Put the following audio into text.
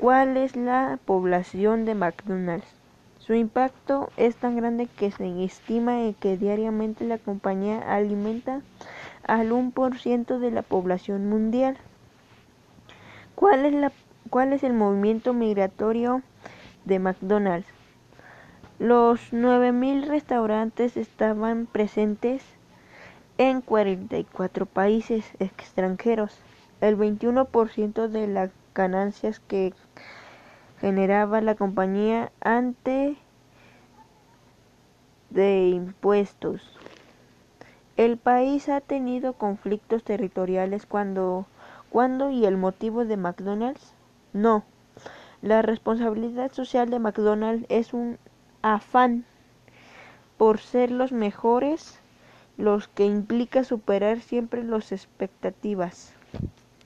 ¿Cuál es la población de McDonald's? Su impacto es tan grande que se estima que diariamente la compañía alimenta al 1% de la población mundial. ¿Cuál es, la, ¿Cuál es el movimiento migratorio de McDonald's? Los 9.000 restaurantes estaban presentes en 44 países extranjeros. El 21% de las ganancias que generaba la compañía antes de impuestos. El país ha tenido conflictos territoriales cuando, cuando y el motivo de McDonald's? No. La responsabilidad social de McDonald's es un afán por ser los mejores, los que implica superar siempre las expectativas.